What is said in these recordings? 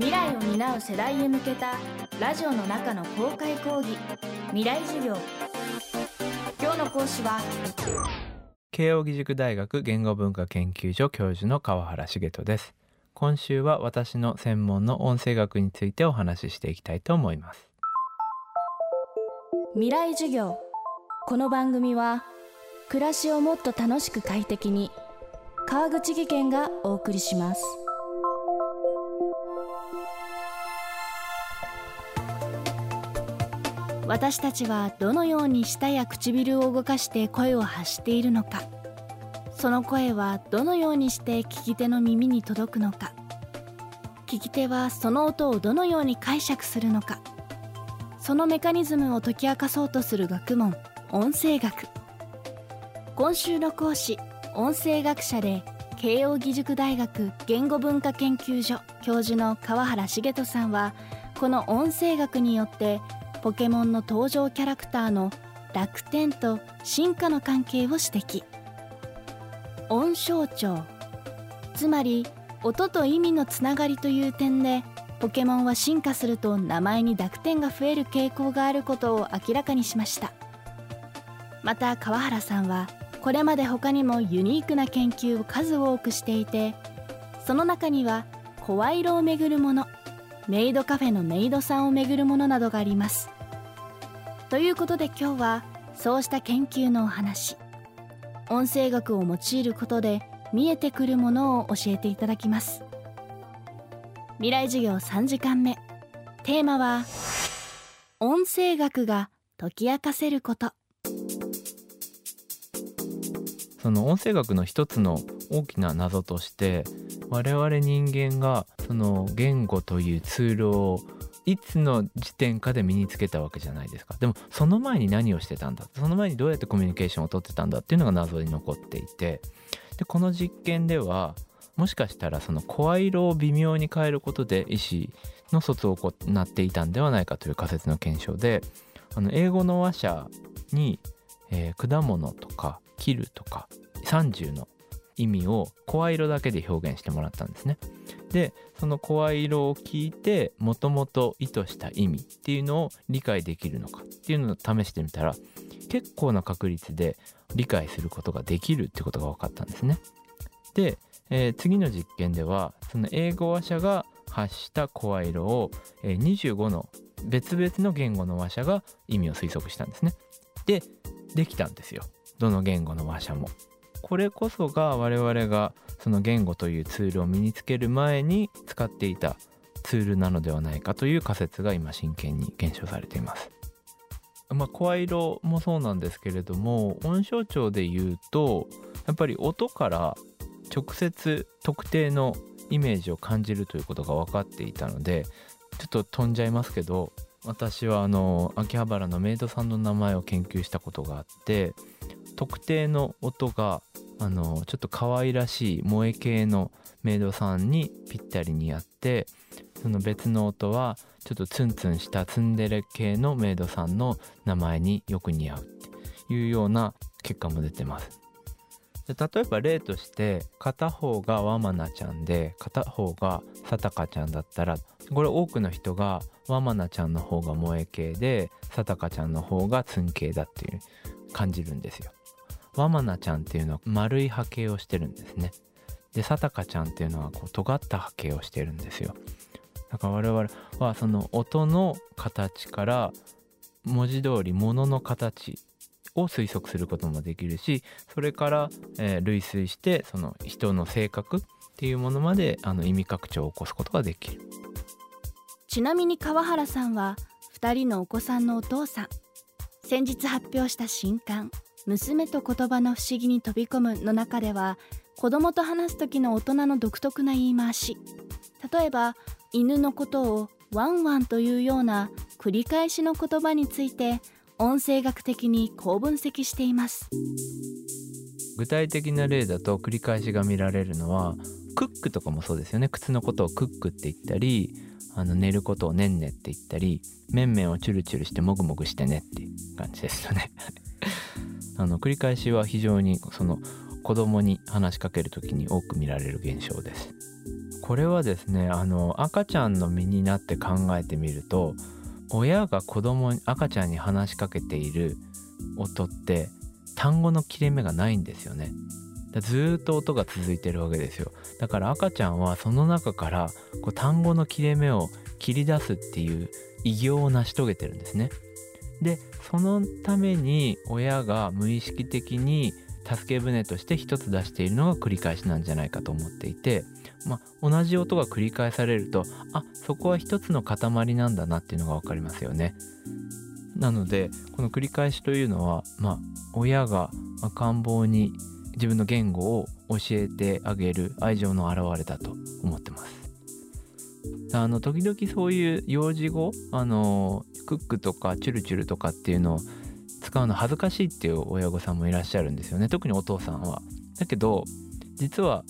未来を担う世代へ向けたラジオの中の公開講義。未来授業。今日の講師は慶應義塾大学言語文化研究所教授の川原茂人です。今週は私の専門の音声学についてお話ししていきたいと思います。未来授業。この番組は暮らしをもっと楽しく快適に川口義賢がお送りします私たちはどのように舌や唇を動かして声を発しているのか。その声はどのようにして聞き手の耳に届くのか。聞き手はその音をどのように解釈するのか。そのメカニズムを解き明かそうとする学問音声学。今週の講師音声学者で慶應義塾大学言語文化研究所教授の川原茂人さんはこの音声学によってポケモンの登場キャラクターの楽天と進化の関係を指摘。音象徴つまり音と意味のつながりという点でポケモンは進化すると名前に濁点が増える傾向があることを明らかにしました。また川原さんはこれまで他にもユニークな研究を数多くしていてその中には声色をめぐるものメイドカフェのメイドさんをめぐるものなどがあります。ということで今日はそうした研究のお話。音声学を用いることで見えてくるものを教えていただきます。未来授業3時間目。テーマは音声学が解き明かせること。その音声学の一つの大きな謎として我々人間がその言語というツールをいつの時点かで身につけたわけじゃないですか。でもその前に何をしてたんだその前にどうやってコミュニケーションをとってたんだっていうのが謎に残っていて。でこの実験ではもしかしたらその声色を微妙に変えることで意思の疎通を行っていたんではないかという仮説の検証であの英語の話者に、えー、果物とか切るとか30の意味を声色だけで表現してもらったんですね。でその声色を聞いてもともと意図した意味っていうのを理解できるのかっていうのを試してみたら結構な確率で理解することができるってことが分かったんですね。で、えー、次の実験ではその英語話者が発した声色を、えー、25の別々の言語の話者が意味を推測したんですね。でできたんですよどの言語の話者も。これこそが我々がその言語というツールを身につける前に使っていたツールなのではないかという仮説が今真剣に検証されています。まあ、声色もそうなんですけれども音象徴で言うとやっぱり音から直接特定のイメージを感じるということが分かっていたのでちょっと飛んじゃいますけど私はあの秋葉原のメイドさんの名前を研究したことがあって特定の音があのちょっと可愛らしい萌え系のメイドさんにぴったりにあってその別の音はちょっとツンツンしたツンデレ系のメイドさんの名前によく似合うっていうような結果も出てます。例えば例として片方がワマナちゃんで片方がサタカちゃんだったらこれ多くの人がワマナちゃんの方が萌え系でサタカちゃんの方がツン系だっていう感じるんですよ。ワマナちゃんっていうのは丸い波形をしてるんですね。で、サタカちゃんっていうのはこう尖った波形をしてるんですよ。だから我々はその音の形から文字通り物の形を推測することもできるしそれから、えー、類推してその人の性格っていうものまであの意味拡張を起こすことができるちなみに川原さんは2人のお子さんのお父さん先日発表した新刊娘と言葉の不思議に飛び込むの中では子供と話す時の大人の独特な言い回し。例えば犬のことをワンワンというような繰り返しの言葉について音声学的にこう分析しています。具体的な例だと繰り返しが見られるのはクックとかもそうですよね。靴のことをクックって言ったりあの寝ることをねんねって言ったりめんめんをチュルチュルしてもぐもぐしてねっていう感じですよね。あの繰り返しは非常にその子供に話しかける時に多く見られる現象です。これはですねあの赤ちゃんの身になって考えてみると親が子供に赤ちゃんに話しかけている音って単語の切れ目がないんですよね。ずっと音が続いてるわけですよ。だから赤ちゃんはその中からこう単語の切れ目を切り出すっていう偉業を成し遂げてるんですね。でそのために親が無意識的に助け舟として一つ出しているのが繰り返しなんじゃないかと思っていて、まあ、同じ音が繰り返されるとあそこは一つの塊なんだなっていうのが分かりますよね。なのでこの繰り返しというのは、まあ、親が赤ん坊に自分の言語を教えてあげる愛情の表れだと思ってます。あの時々そういう幼児語あのクックとかチュルチュルとかっていうのを使うの恥ずかしいっていう親御さんもいらっしゃるんですよね特にお父さんは。だけど実は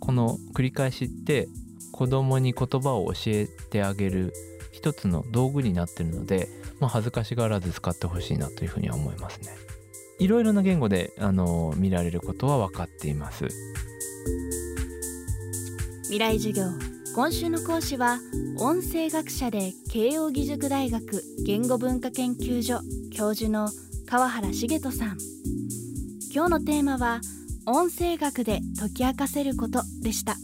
この繰り返しって子供に言葉を教えてあげる一つの道具になってるので、まあ、恥ずかしがらず使ってほしいなというふうには思いますね。いろいろな言語であの見られることは分かっています。未来授業今週の講師は音声学者で慶應義塾大学言語文化研究所教授の川原茂人さん今日のテーマは音声学で解き明かせることでした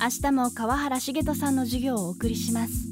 明日も川原茂人さんの授業をお送りします